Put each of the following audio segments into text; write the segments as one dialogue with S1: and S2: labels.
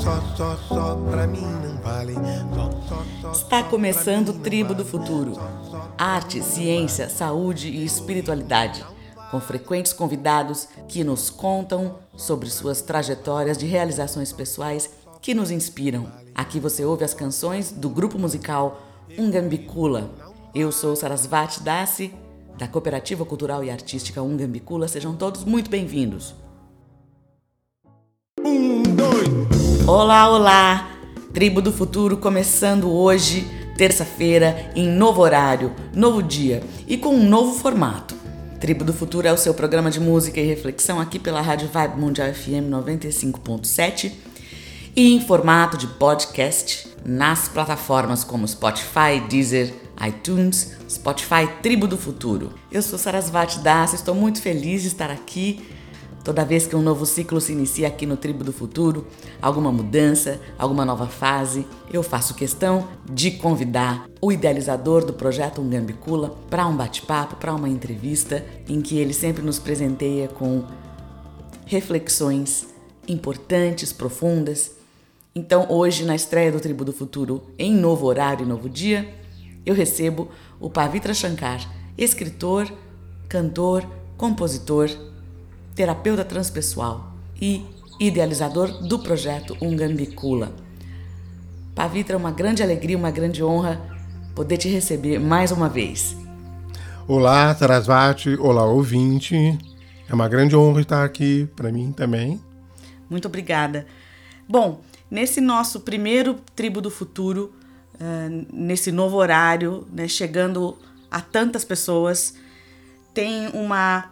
S1: só, só, só pra mim não vale. Só, só,
S2: Está começando o Tribo do Futuro. Arte, ciência, saúde e espiritualidade. Com frequentes convidados que nos contam sobre suas trajetórias de realizações pessoais que nos inspiram. Aqui você ouve as canções do grupo musical Ungambicula. Eu sou Sarasvati Dasi, da Cooperativa Cultural e Artística Ungambicula. Sejam todos muito bem-vindos. Olá, olá! Tribo do Futuro começando hoje, terça-feira, em novo horário, novo dia e com um novo formato. Tribo do Futuro é o seu programa de música e reflexão aqui pela Rádio Vibe Mundial FM 95.7 e em formato de podcast nas plataformas como Spotify, Deezer, iTunes, Spotify Tribo do Futuro. Eu sou Sarasvati Das, estou muito feliz de estar aqui Toda vez que um novo ciclo se inicia aqui no Tribo do Futuro, alguma mudança, alguma nova fase, eu faço questão de convidar o idealizador do projeto Ungambicula para um bate-papo, para uma entrevista, em que ele sempre nos presenteia com reflexões importantes, profundas. Então, hoje, na estreia do Tribo do Futuro, em novo horário e novo dia, eu recebo o Pavitra Shankar, escritor, cantor, compositor, terapeuta transpessoal e idealizador do projeto Ungambicula. Pavitra, é uma grande alegria, uma grande honra poder te receber mais uma vez.
S1: Olá, Sarasvati. Olá, ouvinte. É uma grande honra estar aqui para mim também.
S2: Muito obrigada. Bom, nesse nosso primeiro Tribo do Futuro, uh, nesse novo horário, né, chegando a tantas pessoas, tem uma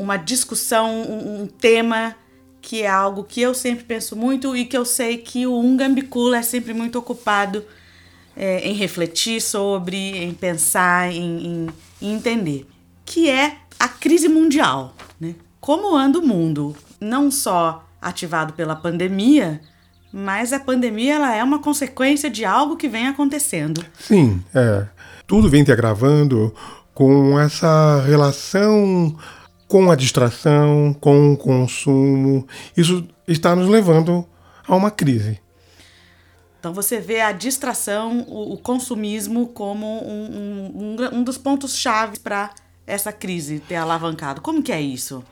S2: uma discussão, um, um, tema que é algo que eu sempre penso muito e que eu sei que o Ungambicula é sempre muito ocupado é, em refletir sobre, em pensar, em, em, em, entender, que é a crise mundial, né? Como anda o mundo, não só ativado pela pandemia, mas a pandemia ela é uma consequência de algo que vem acontecendo.
S1: Sim, é. Tudo vem te agravando com essa relação com a distração, com o consumo. Isso está nos levando a uma crise.
S2: Então você vê a distração, o, o consumismo como um, um, um dos pontos chaves para essa crise ter alavancado. Como que é isso?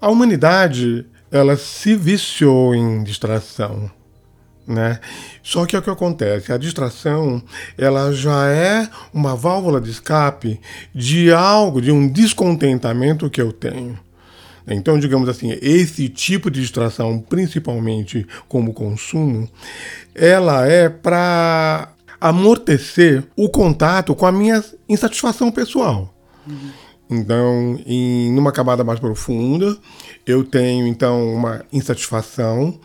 S1: A humanidade ela se viciou em distração né? Só que é o que acontece, a distração, ela já é uma válvula de escape de algo, de um descontentamento que eu tenho. Então, digamos assim, esse tipo de distração, principalmente como consumo, ela é para amortecer o contato com a minha insatisfação pessoal. Uhum. Então, em numa camada mais profunda, eu tenho então uma insatisfação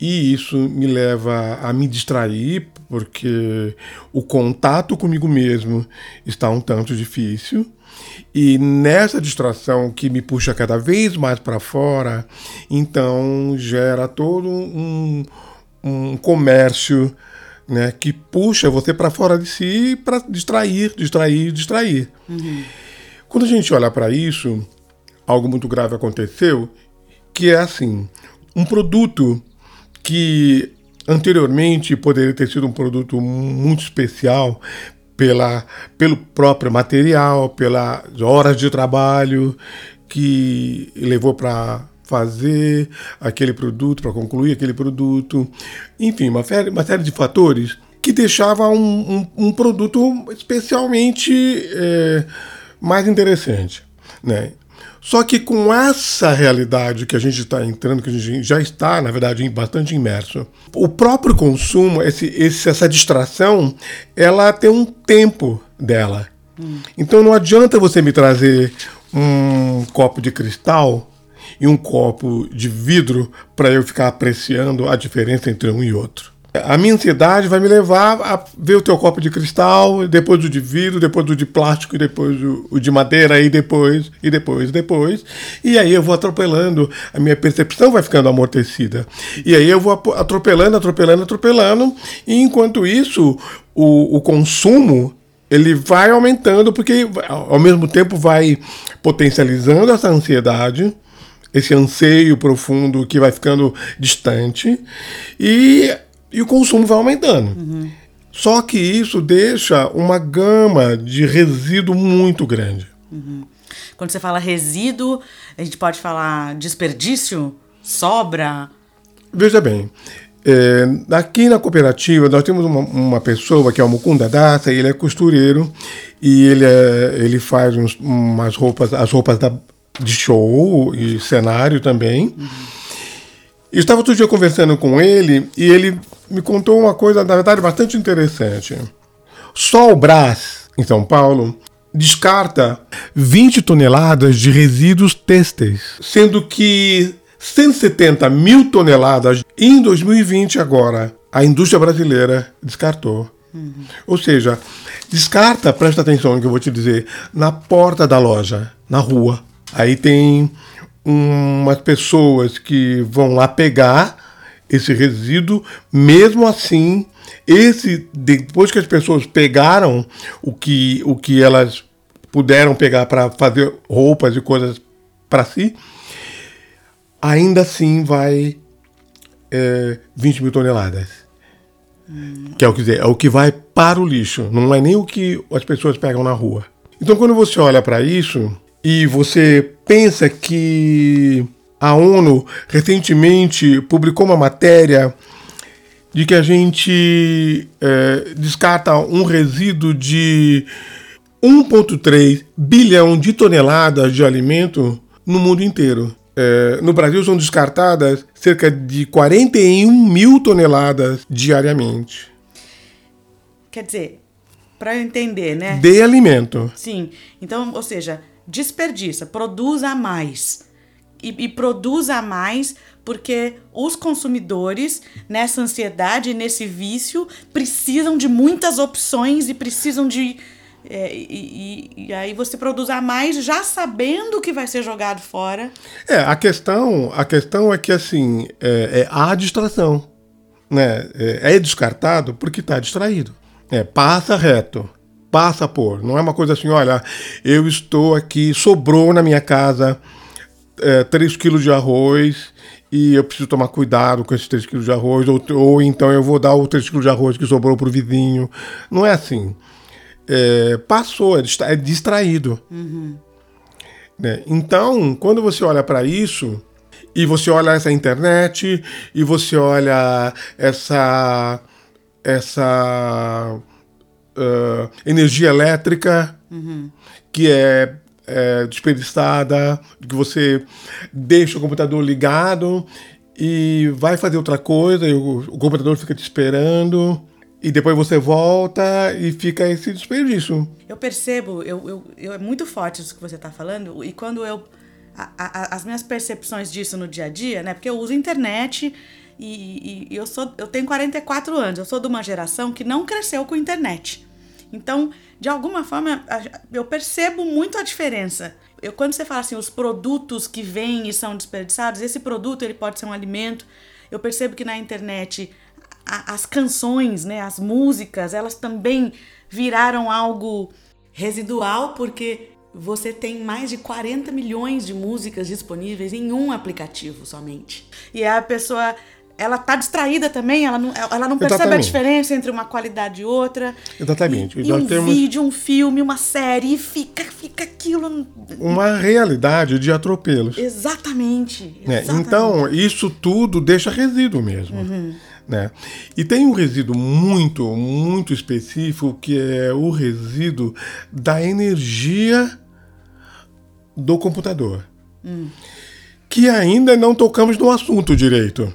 S1: e isso me leva a me distrair porque o contato comigo mesmo está um tanto difícil. E nessa distração que me puxa cada vez mais para fora, então gera todo um, um comércio né, que puxa você para fora de si para distrair, distrair, distrair. Uhum. Quando a gente olha para isso, algo muito grave aconteceu, que é assim, um produto que anteriormente poderia ter sido um produto muito especial pela, pelo próprio material, pelas horas de trabalho que levou para fazer aquele produto, para concluir aquele produto, enfim, uma, uma série de fatores que deixava um, um, um produto especialmente é, mais interessante, né? Só que com essa realidade que a gente está entrando, que a gente já está, na verdade, bastante imerso, o próprio consumo, esse, esse, essa distração, ela tem um tempo dela. Hum. Então não adianta você me trazer um copo de cristal e um copo de vidro para eu ficar apreciando a diferença entre um e outro. A minha ansiedade vai me levar a ver o teu copo de cristal, depois o de vidro, depois o de plástico, depois o, de madeira, e depois, e depois, depois. E aí eu vou atropelando, a minha percepção vai ficando amortecida. E aí eu vou atropelando, atropelando, atropelando, e enquanto isso, o, o consumo ele vai aumentando, porque ao mesmo tempo vai potencializando essa ansiedade, esse anseio profundo que vai ficando distante, e e o consumo vai aumentando. Uhum. Só que isso deixa uma gama de resíduo muito grande.
S2: Uhum. Quando você fala resíduo, a gente pode falar desperdício, sobra.
S1: Veja bem, é, aqui na cooperativa nós temos uma, uma, pessoa que é o Mukunda Data, ele é costureiro e ele, é, ele faz uns, umas roupas, as roupas da, de show e cenário também. Uhum. Estava outro dia conversando com ele e ele me contou uma coisa, na verdade, bastante interessante. Só o Brás, em São Paulo, descarta 20 toneladas de resíduos têxteis, sendo que 170 mil toneladas em 2020 agora a indústria brasileira descartou. Uhum. Ou seja, descarta, presta atenção no que eu vou te dizer, na porta da loja, na rua. Aí tem umas pessoas que vão lá pegar esse resíduo, mesmo assim, esse depois que as pessoas pegaram o que, o que elas puderam pegar para fazer roupas e coisas para si, ainda assim vai é, 20 mil toneladas. Hum. Que é o que dizer, é o que vai para o lixo, não é nem o que as pessoas pegam na rua. Então, quando você olha para isso e você pensa que a ONU recentemente publicou uma matéria de que a gente é, descarta um resíduo de 1,3 bilhão de toneladas de alimento no mundo inteiro. É, no Brasil são descartadas cerca de 41 mil toneladas diariamente.
S2: Quer dizer, para eu entender, né?
S1: De alimento.
S2: Sim. Então, ou seja, desperdiça, produza mais e, e produza mais porque os consumidores, nessa ansiedade, nesse vício, precisam de muitas opções e precisam de. É, e, e, e, aí você produzir mais já sabendo que vai ser jogado fora.
S1: É, a questão, a questão é que assim, é, é a distração. Né? É, é descartado porque está distraído. É, passa reto passa por. Não é uma coisa assim, olha, eu estou aqui, sobrou na minha casa é, 3 quilos de arroz e eu preciso tomar cuidado com esses 3 quilos de arroz, ou, ou então eu vou dar o 3 quilos de arroz que sobrou para o vizinho. Não é assim. É, passou, é, é distraído. Uhum. Né? Então, quando você olha para isso, e você olha essa internet, e você olha essa. essa uh, energia elétrica uhum. que é, é desperdiçada, que você deixa o computador ligado e vai fazer outra coisa, e o, o computador fica te esperando. E depois você volta e fica esse desperdício.
S2: Eu percebo, eu, eu, eu é muito forte isso que você está falando, e quando eu. A, a, as minhas percepções disso no dia a dia, né? Porque eu uso internet e, e, eu, sou, eu tenho 44 anos, eu sou de uma geração que não cresceu com internet. Então, de alguma forma, eu percebo muito a diferença. Eu, quando você fala assim, os produtos que vêm e são desperdiçados, esse produto ele pode ser um alimento. Eu percebo que na internet a, as canções, né, as músicas, elas também viraram algo residual, porque você tem mais de 40 milhões de músicas disponíveis em um aplicativo somente. E a pessoa ela tá distraída também, ela não, ela não percebe Exatamente. a diferença entre uma qualidade e outra.
S1: Exatamente.
S2: E, e um temos... vídeo, um filme, uma série, e fica, fica aquilo.
S1: Uma realidade de atropelos.
S2: Exatamente.
S1: Né? Então, isso tudo deixa resíduo mesmo. Uhum. Né? E tem um resíduo muito, muito específico que é o resíduo da energia do computador. Hum. Que ainda não tocamos no assunto direito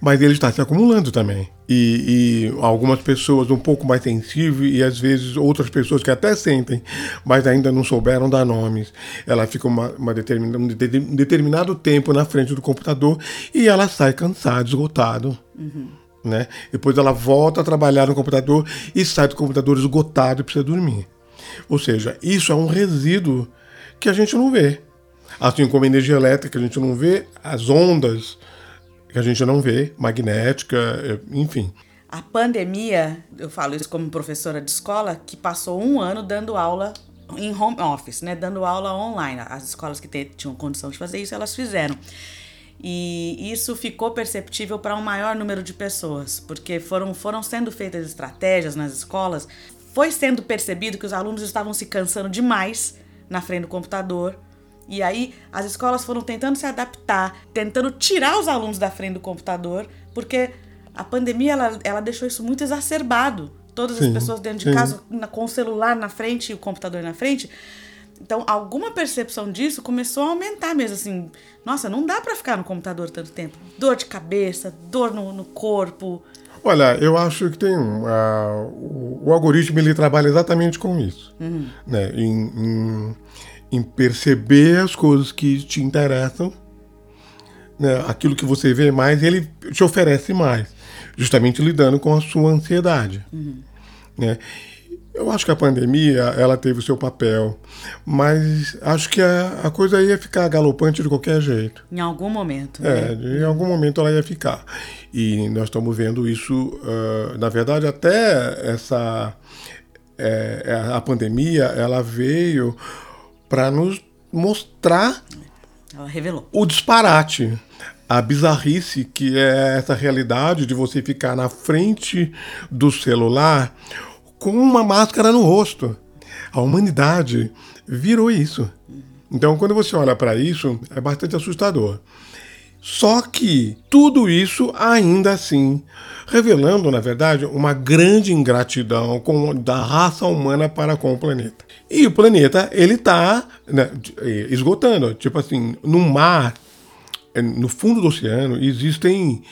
S1: mas ele está se acumulando também. E, e, algumas pessoas um pouco mais sensíveis e às vezes outras pessoas que até sentem, mas ainda não souberam dar nomes. Ela fica uma, uma determinada, um determinado tempo na frente do computador e ela sai cansada, esgotado. Uhum. Né? Depois ela volta a trabalhar no computador e sai do computador esgotado e precisa dormir. Ou seja, isso é um resíduo que a gente não vê. Assim como a energia elétrica a gente não vê, as ondas que a gente não vê, magnética, é, enfim.
S2: A pandemia, eu falo isso como professora de escola, que passou um ano dando aula em home office, né? Dando aula online. As escolas que tinham condição de fazer isso, elas fizeram. E isso ficou perceptível para um maior número de pessoas, porque foram, foram sendo feitas estratégias nas escolas, foi sendo percebido que os alunos estavam se cansando demais na frente do computador. E aí as escolas foram tentando se adaptar, tentando tirar os alunos da frente do computador, porque a pandemia ela, ela deixou isso muito exacerbado. Todas sim, as pessoas dentro de sim. casa com o celular na frente e o computador na frente. Então, alguma percepção disso começou a aumentar mesmo, assim. Nossa, não dá para ficar no computador tanto tempo. Dor de cabeça, dor no, no corpo.
S1: Olha, eu acho que tem um, uh, o, o, algoritmo ele trabalha exatamente com isso, uhum. né? Em, em, em, perceber as coisas que te interessam, né? Aquilo que você vê mais, ele te oferece mais, justamente lidando com a sua ansiedade, uhum. né? Eu acho que a pandemia ela teve o seu papel, mas acho que a, a coisa ia ficar galopante de qualquer jeito.
S2: Em algum momento.
S1: É, né? em algum momento ela ia ficar. E nós estamos vendo isso, uh, na verdade, até essa é, a pandemia ela veio para nos mostrar
S2: ela revelou.
S1: o disparate a bizarrice que é essa realidade de você ficar na frente do celular com uma máscara no rosto. A humanidade virou isso. Então, quando você olha para isso, é bastante assustador. Só que tudo isso ainda assim revelando, na verdade, uma grande ingratidão com, da raça humana para com o planeta. E o planeta, ele está né, esgotando. Tipo assim, no mar, no fundo do oceano, existem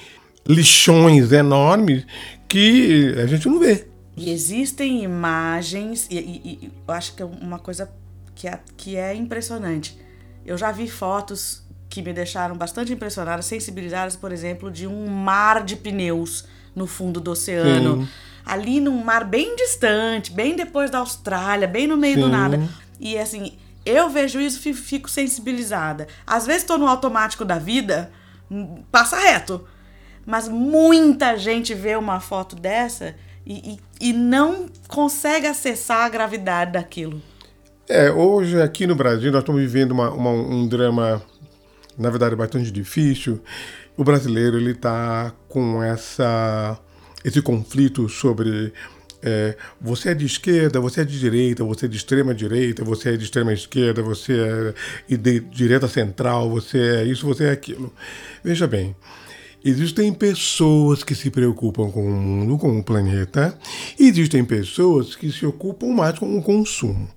S1: lixões enormes que a gente não vê.
S2: E existem imagens, e, e, e, eu acho que é uma coisa que é, que é impressionante. Eu já vi fotos que me deixaram bastante impressionadas, sensibilizadas, por exemplo, de um mar de pneus no fundo do oceano. Sim. Ali num mar bem distante, bem depois da Austrália, bem no meio Sim. do nada. E assim, eu vejo isso e fico sensibilizada. Às vezes estou no automático da vida, hum, passa reto. Mas muita gente vê uma foto dessa e, e, e não consegue acessar a gravidade daquilo.
S1: É, hoje aqui no Brasil nós estamos vivendo uma, uma, um drama, na verdade, bastante difícil. O brasileiro ele está com essa esse conflito sobre é, você é de esquerda, você é de direita, você é de extrema direita, você é de extrema esquerda, você é de direita central, você é isso, você é aquilo. Veja bem, Existem pessoas que se preocupam com o mundo, com o planeta, existem pessoas que se ocupam mais com o consumo.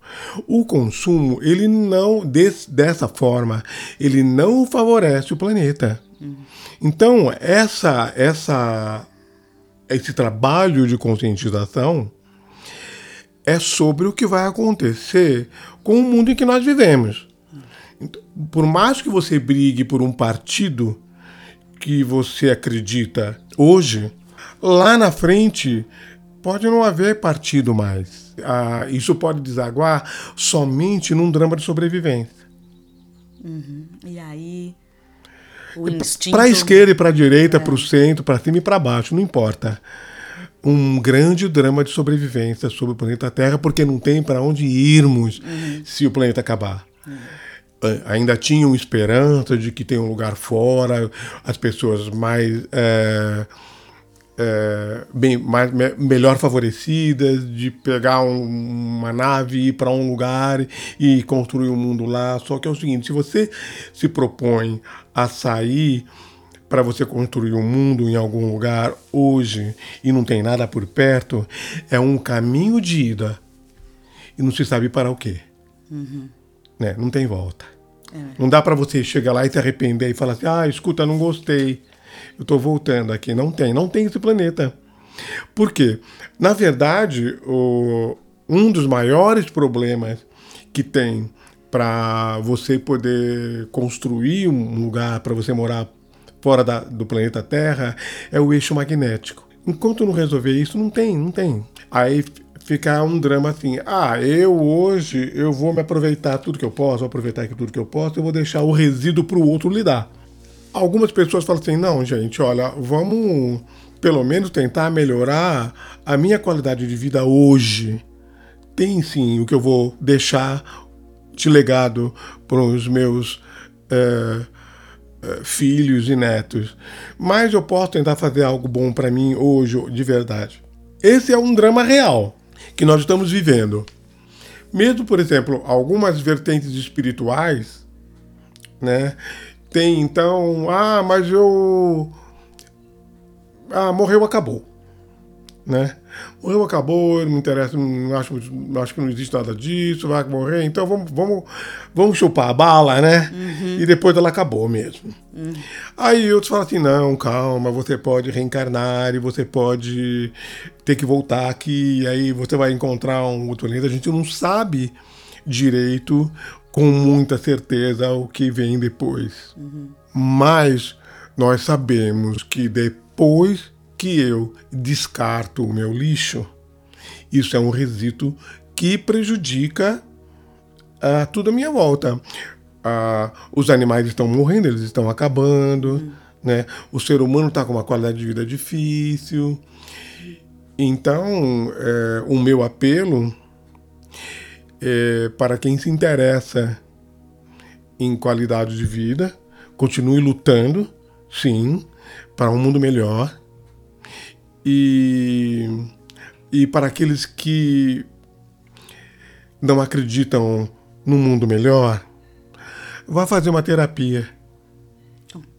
S1: O consumo, ele não, dessa forma, ele não favorece o planeta. Então, essa, essa, esse trabalho de conscientização é sobre o que vai acontecer com o mundo em que nós vivemos. Então, por mais que você brigue por um partido, que você acredita hoje, lá na frente pode não haver partido mais. Ah, isso pode desaguar somente num drama de sobrevivência.
S2: Uhum. E aí. Instinto...
S1: Para a esquerda e para a direita, é. para o centro, para cima e para baixo, não importa. Um grande drama de sobrevivência sobre o planeta Terra, porque não tem para onde irmos uhum. se o planeta acabar. Uhum ainda tinham esperança de que tem um lugar fora, as pessoas mais, é, é, bem, mais me, melhor favorecidas, de pegar um, uma nave ir para um lugar e construir um mundo lá. Só que é o seguinte: se você se propõe a sair para você construir um mundo em algum lugar hoje e não tem nada por perto, é um caminho de ida e não se sabe para o quê. Uhum né? Não tem volta. É. Não dá para você chegar lá e se arrepender e falar assim: ah, escuta, não gostei, eu estou voltando aqui. Não tem, não tem esse planeta. Por quê? Na verdade, o, um dos maiores problemas que tem para você poder construir um lugar para você morar fora da, do planeta Terra é o eixo magnético. Enquanto não resolver isso, não tem, não tem. Aí ficar um drama assim, ah, eu hoje eu vou me aproveitar tudo que eu posso, vou aproveitar aqui tudo que eu posso, eu vou deixar o resíduo para o outro lidar. Algumas pessoas falam assim, não, gente, olha, vamos pelo menos tentar melhorar a minha qualidade de vida hoje. Tem sim o que eu vou deixar de legado para os meus é, uh, filhos e netos, mas eu posso tentar fazer algo bom para mim hoje, de verdade. Esse é um drama real que nós estamos vivendo. Mesmo, por exemplo, algumas vertentes espirituais, né? Tem então, ah, mas eu. Ah, morreu, acabou. Né? Morreu, acabou, não me interessa, não acho, não acho que não existe nada disso, vai morrer, então vamos, vamos, vamos chupar a bala, né? Uhum. E depois ela acabou mesmo. Uhum. Aí outros falam assim: não, calma, você pode reencarnar e você pode ter que voltar aqui, e aí você vai encontrar um outro planeta. A gente não sabe direito, com muita certeza, o que vem depois. Uhum. Mas nós sabemos que depois que eu descarto o meu lixo, isso é um resíduo que prejudica uh, tudo à minha volta. Uh, os animais estão morrendo, eles estão acabando, uhum. né? o ser humano está com uma qualidade de vida difícil. Então, é, o meu apelo é para quem se interessa em qualidade de vida, continue lutando, sim, para um mundo melhor, e, e para aqueles que não acreditam no mundo melhor, vá fazer uma terapia.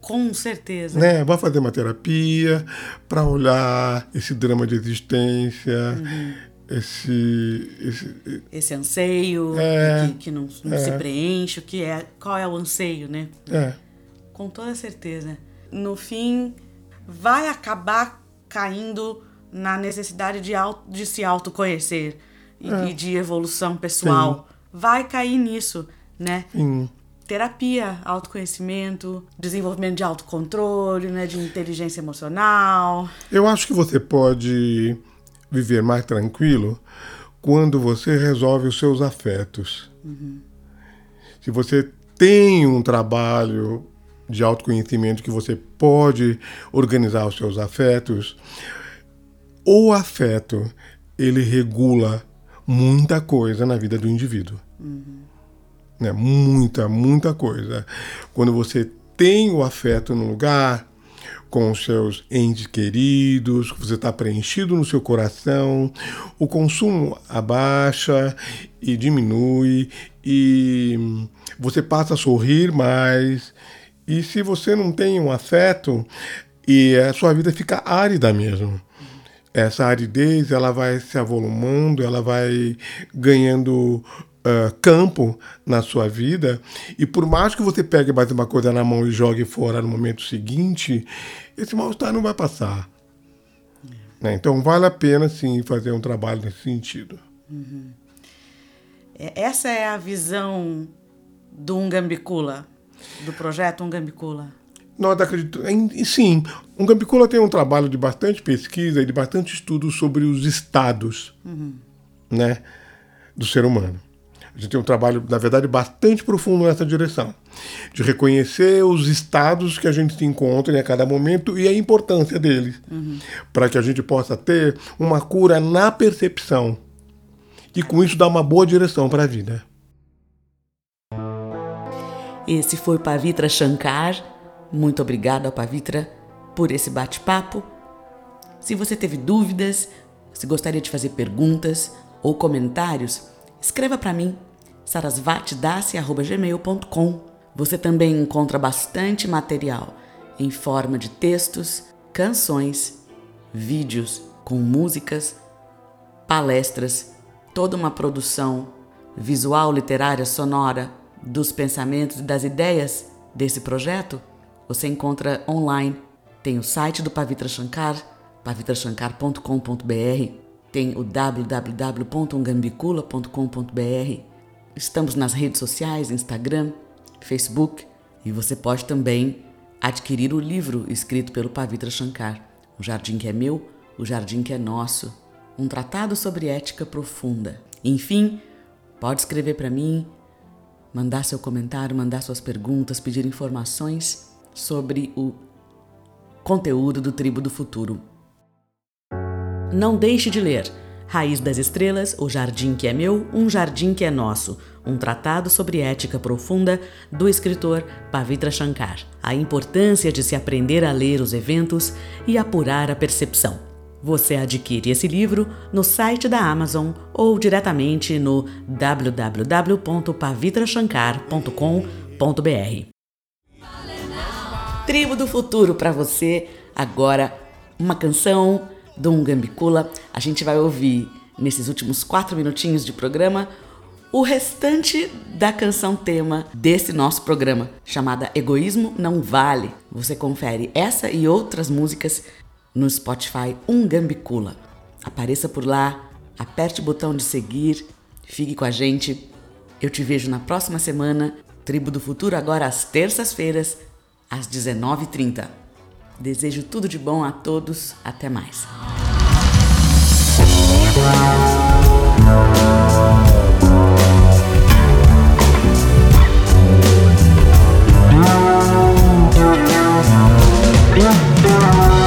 S2: Com certeza.
S1: Né? Vá fazer uma terapia para olhar esse drama de existência, uhum. esse,
S2: esse. Esse anseio é, que, que, não, não é, se preenche, o que é, qual é o anseio, né?
S1: É.
S2: Com toda certeza. No fim, vai acabar caindo na necessidade de, auto, de se autoconhecer e, é. e de evolução pessoal. Sim. Vai cair nisso, né?
S1: Sim.
S2: Terapia, autoconhecimento, desenvolvimento de autocontrole, né? De inteligência emocional.
S1: Eu acho que você pode viver mais tranquilo quando você resolve os seus afetos. Uhum. Se você tem um trabalho de autoconhecimento que você pode organizar os seus afetos. O afeto, ele regula muita coisa na vida do indivíduo. Uhum. Né? Muita, muita coisa. Quando você tem o afeto no lugar, com os seus entes queridos, você está preenchido no seu coração, o consumo abaixa e diminui e você passa a sorrir mais e se você não tem um afeto, e a sua vida fica árida mesmo. Essa aridez ela vai se avolumando, ela vai ganhando uh, campo na sua vida. E por mais que você pegue mais uma coisa na mão e jogue fora no momento seguinte, esse mal-estar não vai passar. Né? Então vale a pena sim fazer um trabalho nesse sentido. Uhum.
S2: Essa é a visão do Ungambicula do projeto Ungambicula?
S1: Nós acreditamos, sim, Ungambicula tem um trabalho de bastante pesquisa e de bastante estudo sobre os estados uhum. né, do ser humano. A gente tem um trabalho, na verdade, bastante profundo nessa direção, de reconhecer os estados que a gente se encontra em cada momento e a importância deles, uhum. para que a gente possa ter uma cura na percepção e com isso dar uma boa direção para a vida.
S2: Esse foi Pavitra Shankar. Muito obrigada, Pavitra, por esse bate-papo. Se você teve dúvidas, se gostaria de fazer perguntas ou comentários, escreva para mim, sarasvatdassi.gmail.com. Você também encontra bastante material em forma de textos, canções, vídeos com músicas, palestras, toda uma produção visual, literária, sonora dos pensamentos e das ideias desse projeto, você encontra online. Tem o site do Pavitra Shankar, pavitrashankar.com.br, tem o www.ungambicula.com.br. Estamos nas redes sociais, Instagram, Facebook, e você pode também adquirir o livro escrito pelo Pavitra Shankar, O Jardim que é meu, o Jardim que é nosso, um tratado sobre ética profunda. Enfim, pode escrever para mim mandar seu comentário, mandar suas perguntas, pedir informações sobre o conteúdo do Tribo do Futuro. Não deixe de ler Raiz das Estrelas, O Jardim que é Meu, Um Jardim que é Nosso, um tratado sobre ética profunda do escritor Pavitra Shankar. A importância de se aprender a ler os eventos e apurar a percepção. Você adquire esse livro no site da Amazon ou diretamente no www.pavitrashankar.com.br. Tribo do Futuro para você, agora uma canção Dom Gambicula. A gente vai ouvir nesses últimos quatro minutinhos de programa o restante da canção tema desse nosso programa, chamada Egoísmo Não Vale. Você confere essa e outras músicas no Spotify Um Gambicula. Apareça por lá, aperte o botão de seguir, fique com a gente. Eu te vejo na próxima semana. Tribo do Futuro agora às terças-feiras, às 19h30. Desejo tudo de bom a todos. Até mais.
S1: não